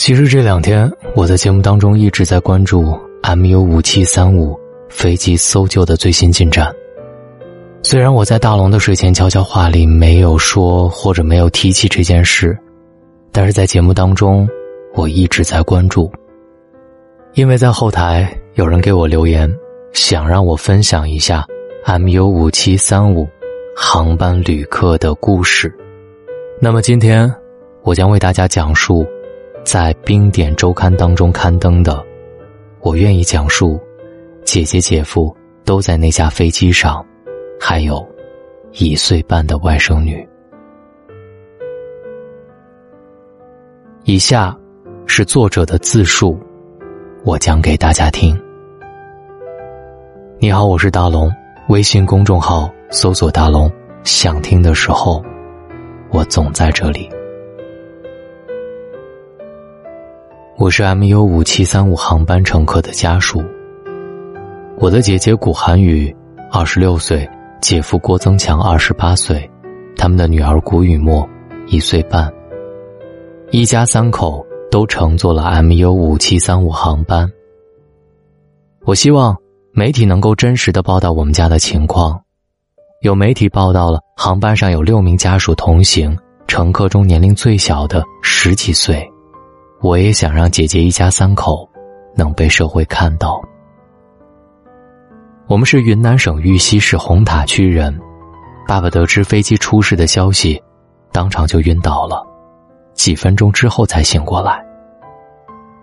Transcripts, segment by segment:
其实这两天我在节目当中一直在关注 MU 五七三五飞机搜救的最新进展。虽然我在大龙的睡前悄悄话里没有说或者没有提起这件事，但是在节目当中我一直在关注。因为在后台有人给我留言，想让我分享一下 MU 五七三五航班旅客的故事。那么今天我将为大家讲述。在《冰点周刊》当中刊登的，我愿意讲述，姐姐姐夫都在那架飞机上，还有一岁半的外甥女。以下是作者的自述，我讲给大家听。你好，我是大龙，微信公众号搜索“大龙”，想听的时候，我总在这里。我是 MU 五七三五航班乘客的家属。我的姐姐古涵宇二十六岁，姐夫郭增强二十八岁，他们的女儿古雨墨一岁半。一家三口都乘坐了 MU 五七三五航班。我希望媒体能够真实的报道我们家的情况。有媒体报道了航班上有六名家属同行，乘客中年龄最小的十几岁。我也想让姐姐一家三口能被社会看到。我们是云南省玉溪市红塔区人，爸爸得知飞机出事的消息，当场就晕倒了，几分钟之后才醒过来。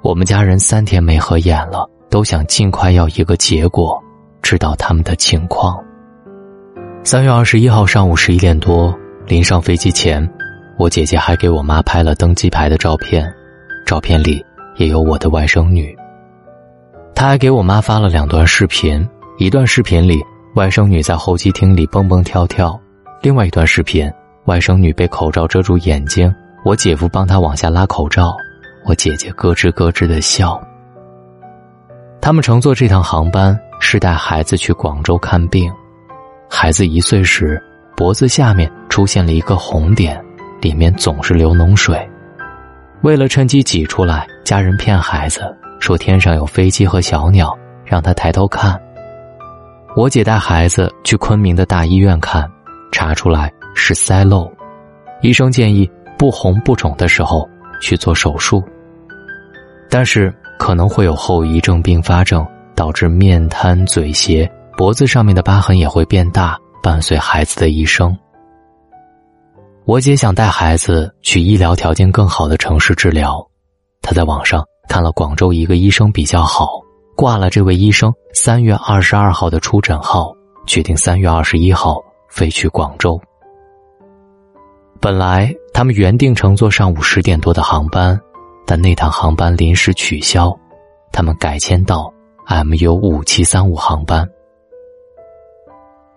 我们家人三天没合眼了，都想尽快要一个结果，知道他们的情况。三月二十一号上午十一点多，临上飞机前，我姐姐还给我妈拍了登机牌的照片。照片里也有我的外甥女。他还给我妈发了两段视频，一段视频里外甥女在候机厅里蹦蹦跳跳，另外一段视频外甥女被口罩遮住眼睛，我姐夫帮她往下拉口罩，我姐姐咯吱咯吱的笑。他们乘坐这趟航班是带孩子去广州看病，孩子一岁时脖子下面出现了一个红点，里面总是流脓水。为了趁机挤出来，家人骗孩子说天上有飞机和小鸟，让他抬头看。我姐带孩子去昆明的大医院看，查出来是塞漏，医生建议不红不肿的时候去做手术，但是可能会有后遗症并发症，导致面瘫、嘴斜，脖子上面的疤痕也会变大，伴随孩子的一生。我姐想带孩子去医疗条件更好的城市治疗，她在网上看了广州一个医生比较好，挂了这位医生三月二十二号的出诊号，决定三月二十一号飞去广州。本来他们原定乘坐上午十点多的航班，但那趟航班临时取消，他们改签到 MU 五七三五航班。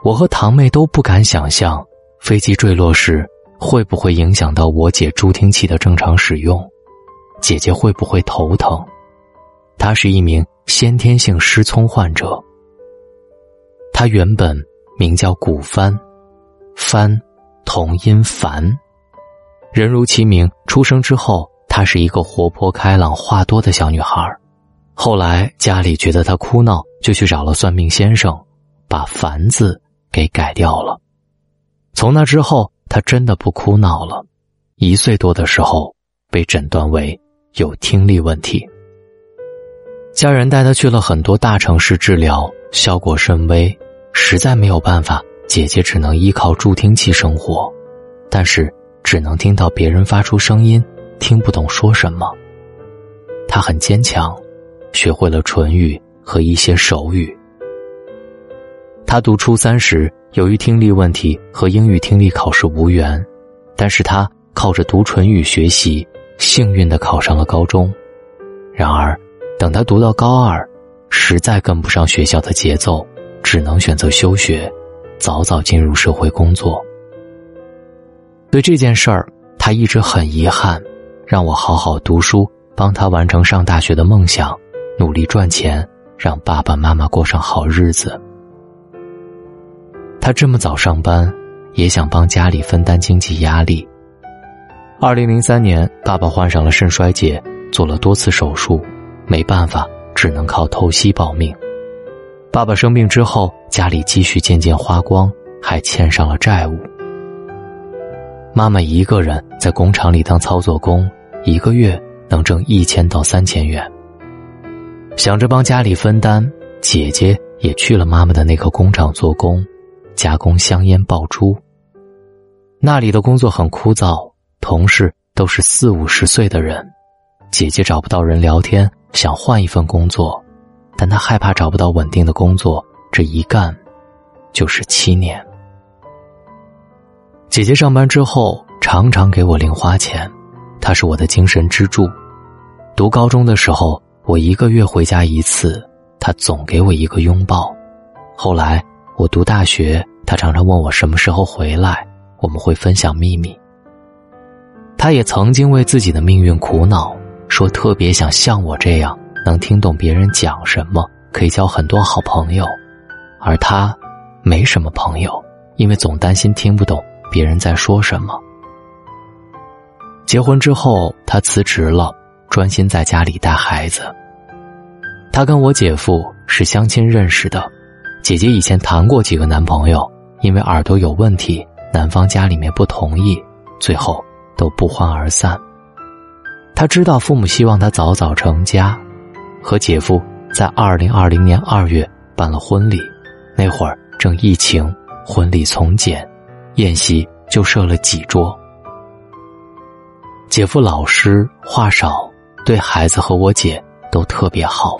我和堂妹都不敢想象飞机坠落时。会不会影响到我姐助听器的正常使用？姐姐会不会头疼？她是一名先天性失聪患者。她原本名叫古帆，帆同音凡，人如其名。出生之后，她是一个活泼开朗、话多的小女孩。后来家里觉得她哭闹，就去找了算命先生，把“凡”字给改掉了。从那之后。他真的不哭闹了，一岁多的时候被诊断为有听力问题。家人带他去了很多大城市治疗，效果甚微，实在没有办法，姐姐只能依靠助听器生活，但是只能听到别人发出声音，听不懂说什么。他很坚强，学会了唇语和一些手语。他读初三时。由于听力问题和英语听力考试无缘，但是他靠着读唇语学习，幸运的考上了高中。然而，等他读到高二，实在跟不上学校的节奏，只能选择休学，早早进入社会工作。对这件事儿，他一直很遗憾，让我好好读书，帮他完成上大学的梦想，努力赚钱，让爸爸妈妈过上好日子。他这么早上班，也想帮家里分担经济压力。二零零三年，爸爸患上了肾衰竭，做了多次手术，没办法，只能靠透析保命。爸爸生病之后，家里积蓄渐渐花光，还欠上了债务。妈妈一个人在工厂里当操作工，一个月能挣一千到三千元。想着帮家里分担，姐姐也去了妈妈的那个工厂做工，加工香烟爆珠。那里的工作很枯燥，同事都是四五十岁的人。姐姐找不到人聊天，想换一份工作，但她害怕找不到稳定的工作，这一干就是七年。姐姐上班之后常常给我零花钱，她是我的精神支柱。读高中的时候，我一个月回家一次，她总给我一个拥抱。后来我读大学，他常常问我什么时候回来。我们会分享秘密。他也曾经为自己的命运苦恼，说特别想像我这样，能听懂别人讲什么，可以交很多好朋友。而他，没什么朋友，因为总担心听不懂别人在说什么。结婚之后，他辞职了，专心在家里带孩子。他跟我姐夫是相亲认识的，姐姐以前谈过几个男朋友，因为耳朵有问题。男方家里面不同意，最后都不欢而散。他知道父母希望他早早成家，和姐夫在二零二零年二月办了婚礼。那会儿正疫情，婚礼从简，宴席就设了几桌。姐夫老实话少，对孩子和我姐都特别好。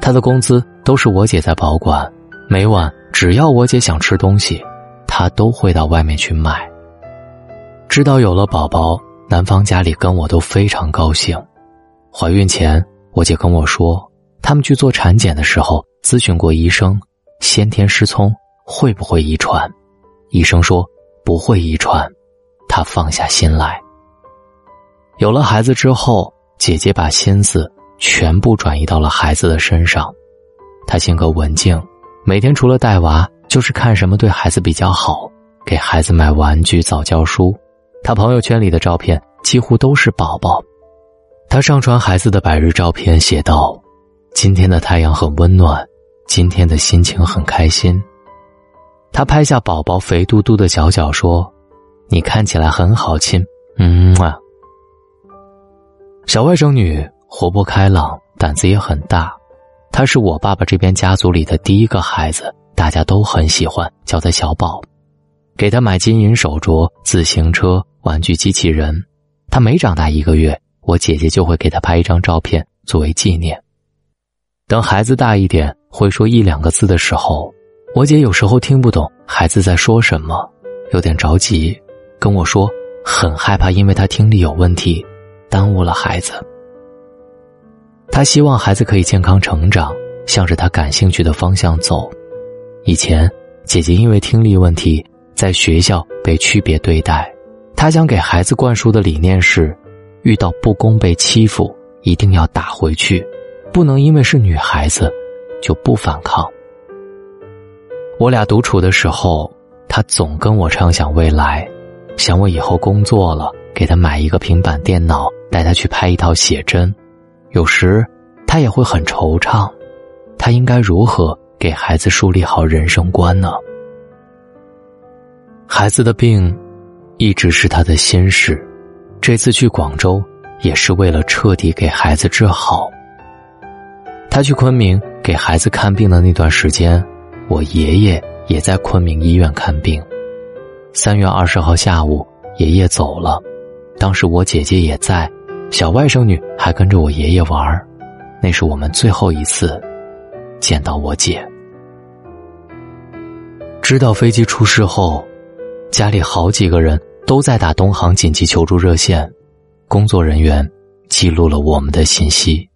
他的工资都是我姐在保管，每晚只要我姐想吃东西。她都会到外面去买。知道有了宝宝，男方家里跟我都非常高兴。怀孕前，我姐跟我说，他们去做产检的时候咨询过医生，先天失聪会不会遗传？医生说不会遗传，她放下心来。有了孩子之后，姐姐把心思全部转移到了孩子的身上。她性格文静，每天除了带娃。就是看什么对孩子比较好，给孩子买玩具、早教书。他朋友圈里的照片几乎都是宝宝。他上传孩子的百日照片，写道：“今天的太阳很温暖，今天的心情很开心。”他拍下宝宝肥嘟嘟的脚脚，说：“你看起来很好亲。”嗯啊。小外甥女活泼开朗，胆子也很大。他是我爸爸这边家族里的第一个孩子。大家都很喜欢叫他小宝，给他买金银手镯、自行车、玩具机器人。他每长大一个月，我姐姐就会给他拍一张照片作为纪念。等孩子大一点，会说一两个字的时候，我姐有时候听不懂孩子在说什么，有点着急，跟我说很害怕，因为他听力有问题，耽误了孩子。他希望孩子可以健康成长，向着他感兴趣的方向走。以前，姐姐因为听力问题，在学校被区别对待。他想给孩子灌输的理念是：遇到不公、被欺负，一定要打回去，不能因为是女孩子就不反抗。我俩独处的时候，他总跟我畅想未来，想我以后工作了，给他买一个平板电脑，带他去拍一套写真。有时，他也会很惆怅，他应该如何？给孩子树立好人生观呢。孩子的病，一直是他的心事。这次去广州，也是为了彻底给孩子治好。他去昆明给孩子看病的那段时间，我爷爷也在昆明医院看病。三月二十号下午，爷爷走了，当时我姐姐也在，小外甥女还跟着我爷爷玩儿那是我们最后一次。见到我姐，知道飞机出事后，家里好几个人都在打东航紧急求助热线，工作人员记录了我们的信息。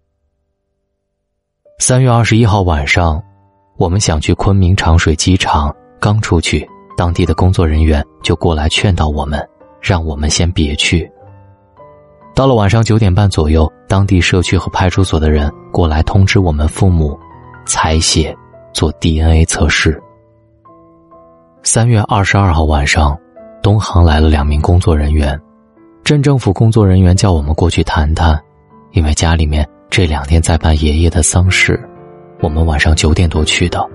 三月二十一号晚上，我们想去昆明长水机场，刚出去，当地的工作人员就过来劝导我们，让我们先别去。到了晚上九点半左右，当地社区和派出所的人过来通知我们父母。采血，做 DNA 测试。三月二十二号晚上，东航来了两名工作人员，镇政府工作人员叫我们过去谈谈。因为家里面这两天在办爷爷的丧事，我们晚上九点多去的。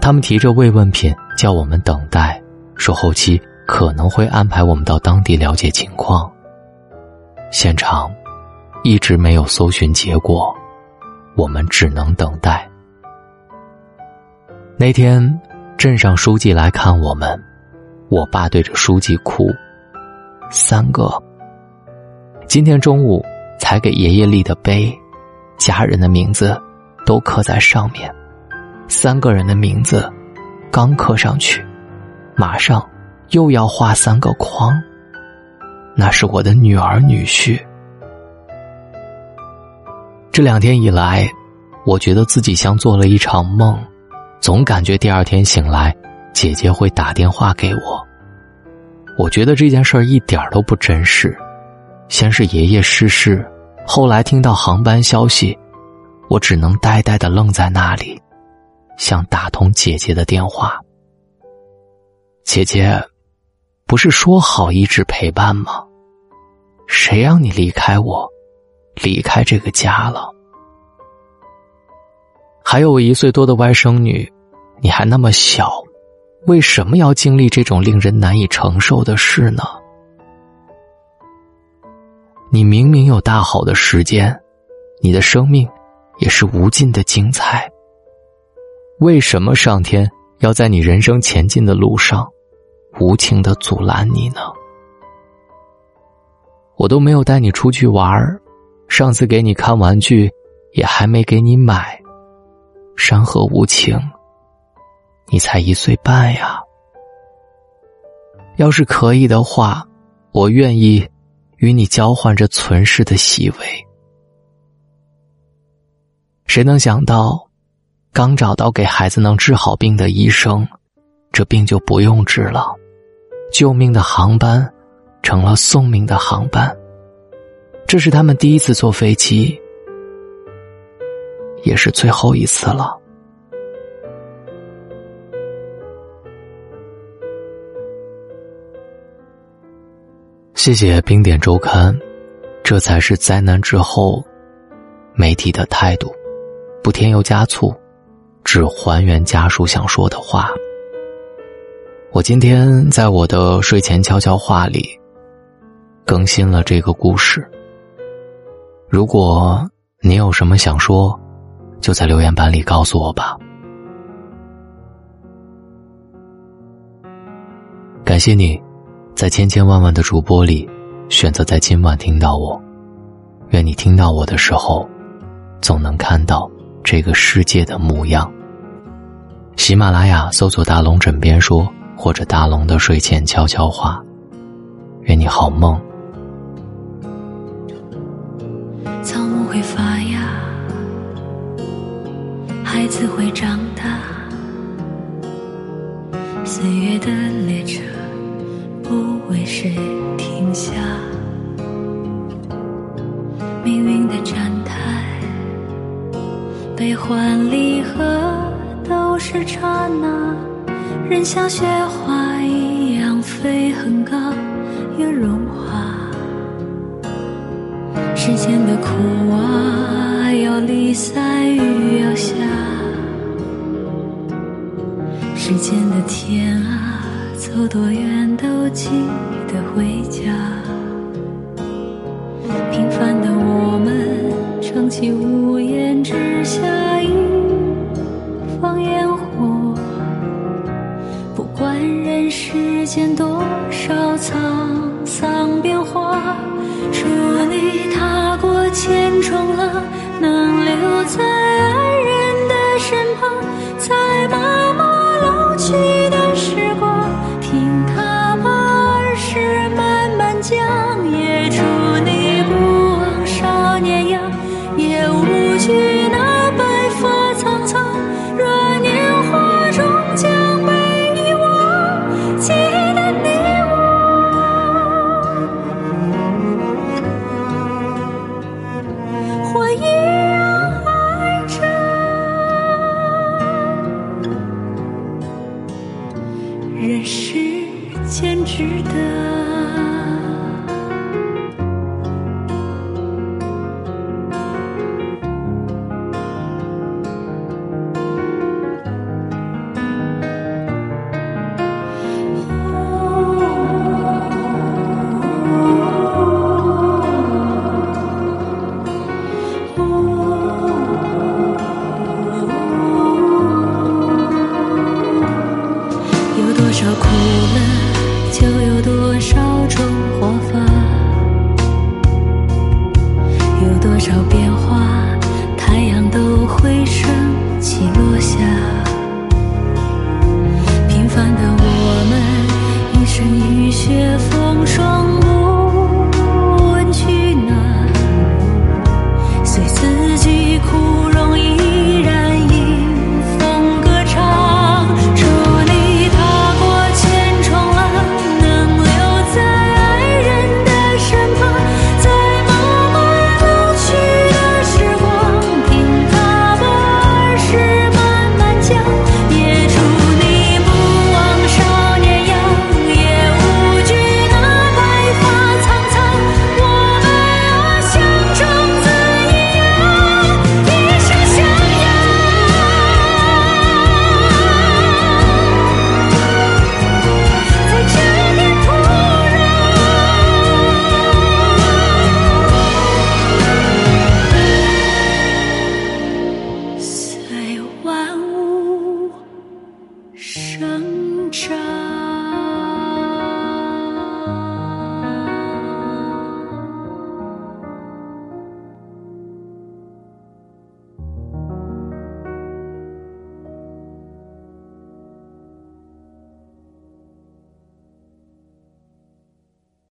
他们提着慰问品叫我们等待，说后期可能会安排我们到当地了解情况。现场一直没有搜寻结果，我们只能等待。那天镇上书记来看我们，我爸对着书记哭。三个。今天中午才给爷爷立的碑，家人的名字都刻在上面。三个人的名字刚刻上去，马上又要画三个框。那是我的女儿女婿。这两天以来，我觉得自己像做了一场梦，总感觉第二天醒来，姐姐会打电话给我。我觉得这件事儿一点都不真实。先是爷爷逝世，后来听到航班消息，我只能呆呆的愣在那里，想打通姐姐的电话。姐姐，不是说好一直陪伴吗？谁让你离开我，离开这个家了？还有我一岁多的外甥女，你还那么小。为什么要经历这种令人难以承受的事呢？你明明有大好的时间，你的生命也是无尽的精彩。为什么上天要在你人生前进的路上无情的阻拦你呢？我都没有带你出去玩儿上次给你看玩具也还没给你买，山河无情。你才一岁半呀！要是可以的话，我愿意与你交换这存世的细微。谁能想到，刚找到给孩子能治好病的医生，这病就不用治了，救命的航班成了送命的航班。这是他们第一次坐飞机，也是最后一次了。谢谢冰点周刊，这才是灾难之后媒体的态度，不添油加醋，只还原家属想说的话。我今天在我的睡前悄悄话里更新了这个故事。如果你有什么想说，就在留言板里告诉我吧。感谢你。在千千万万的主播里，选择在今晚听到我。愿你听到我的时候，总能看到这个世界的模样。喜马拉雅搜索“大龙枕边说”或者“大龙的睡前悄悄话”。愿你好梦。子会长大，岁月的列车。不为谁停下，命运的站台，悲欢离合都是刹那，人像雪花一样飞很高，又融化。世间的苦啊，要离散雨要下，世间的天啊。走多远都记得回家。平凡的我们撑起屋檐之下一方烟火。不管人世间多少沧桑千重浪，值得。有多少苦就有多少种